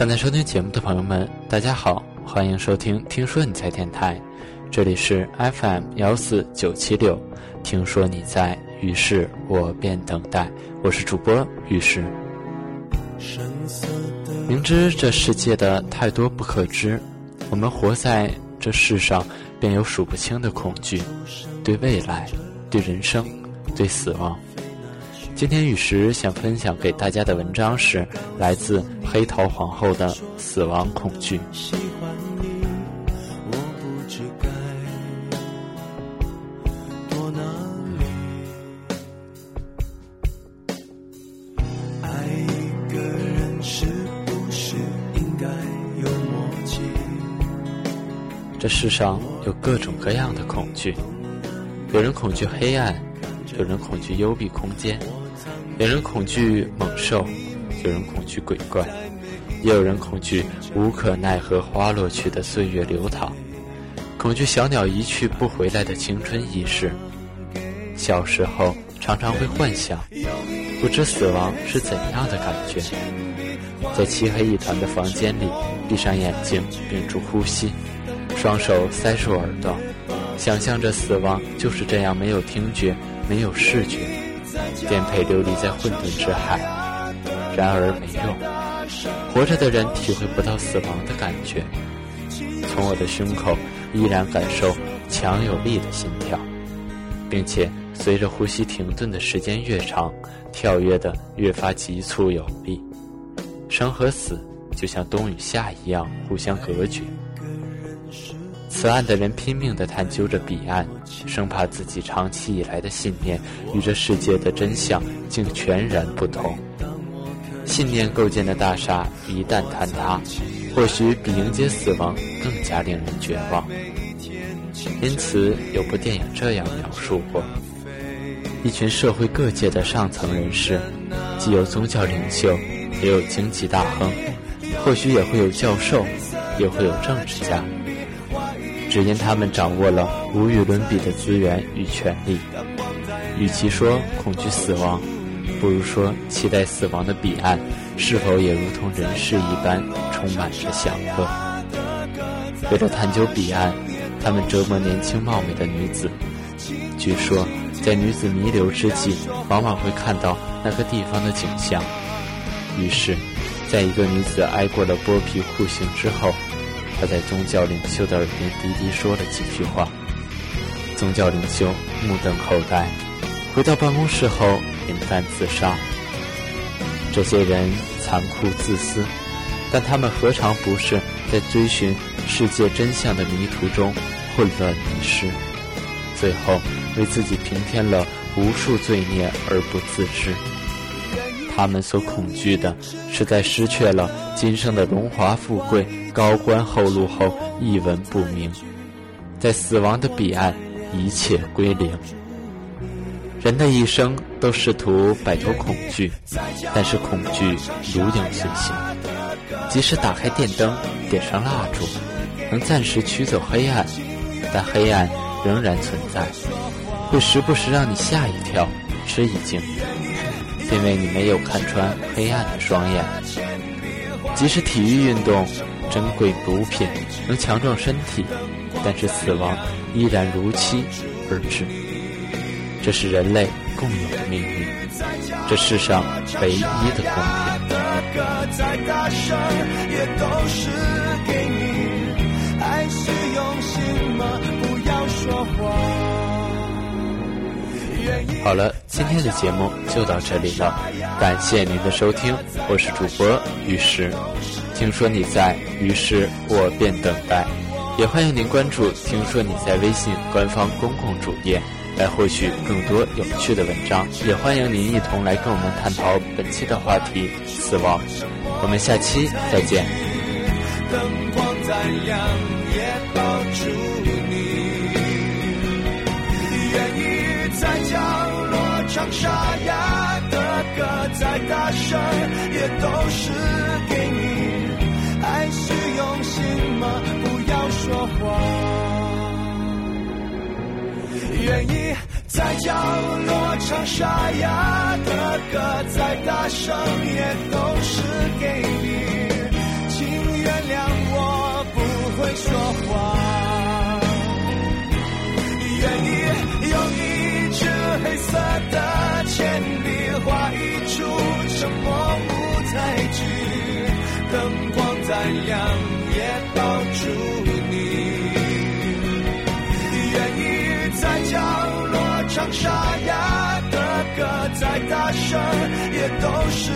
正在收听节目的朋友们，大家好，欢迎收听《听说你在电台》，这里是 FM 幺四九七六。听说你在，于是我便等待。我是主播于是。明知这世界的太多不可知，我们活在这世上，便有数不清的恐惧，对未来，对人生，对死亡。今天雨石想分享给大家的文章是来自黑桃皇后的死亡恐惧。这世上有各种各样的恐惧，有人恐惧黑暗，有人恐惧幽闭空间。有人恐惧猛兽，有人恐惧鬼怪，也有人恐惧无可奈何花落去的岁月流淌，恐惧小鸟一去不回来的青春易逝。小时候常常会幻想，不知死亡是怎样的感觉，在漆黑一团的房间里，闭上眼睛，屏住呼吸，双手塞住耳朵，想象着死亡就是这样，没有听觉，没有视觉。颠沛流离在混沌之海，然而没用。活着的人体会不到死亡的感觉。从我的胸口依然感受强有力的心跳，并且随着呼吸停顿的时间越长，跳跃的越发急促有力。生和死就像冬与夏一样互相隔绝。此岸的人拼命地探究着彼岸，生怕自己长期以来的信念与这世界的真相竟全然不同。信念构建的大厦一旦坍塌，或许比迎接死亡更加令人绝望。因此，有部电影这样描述过：一群社会各界的上层人士，既有宗教领袖，也有经济大亨，或许也会有教授，也会有政治家。只因他们掌握了无与伦比的资源与权力，与其说恐惧死亡，不如说期待死亡的彼岸是否也如同人世一般充满着享乐。为了探究彼岸，他们折磨年轻貌美的女子。据说，在女子弥留之际，往往会看到那个地方的景象。于是，在一个女子挨过了剥皮酷刑之后。他在宗教领袖的耳边低低说了几句话。宗教领袖目瞪口呆，回到办公室后饮弹自杀。这些人残酷自私，但他们何尝不是在追寻世界真相的迷途中混乱迷失，最后为自己平添了无数罪孽而不自知。他们所恐惧的是，在失去了今生的荣华富贵、高官厚禄后，一文不名；在死亡的彼岸，一切归零。人的一生都试图摆脱恐惧，但是恐惧如影随形。即使打开电灯，点上蜡烛，能暂时驱走黑暗，但黑暗仍然存在，会时不时让你吓一跳、吃一惊。因为你没有看穿黑暗的双眼，即使体育运动珍贵补品，能强壮身体，但是死亡依然如期而至。这是人类共有的命运，这世上唯一的公平。好了，今天的节目就到这里了，感谢您的收听，我是主播于石。听说你在，于是我便等待。也欢迎您关注“听说你在”微信官方公共主页，来获取更多有趣的文章。也欢迎您一同来跟我们探讨本期的话题——死亡。我们下期再见。灯光亮，也唱沙哑的歌，再大声也都是给你。爱是用心吗？不要说谎。愿意在角落唱沙哑的歌，再大声也都是给你。出沉默舞台剧，灯光再亮也抱住你。愿意在角落唱沙哑的歌，再大声也都是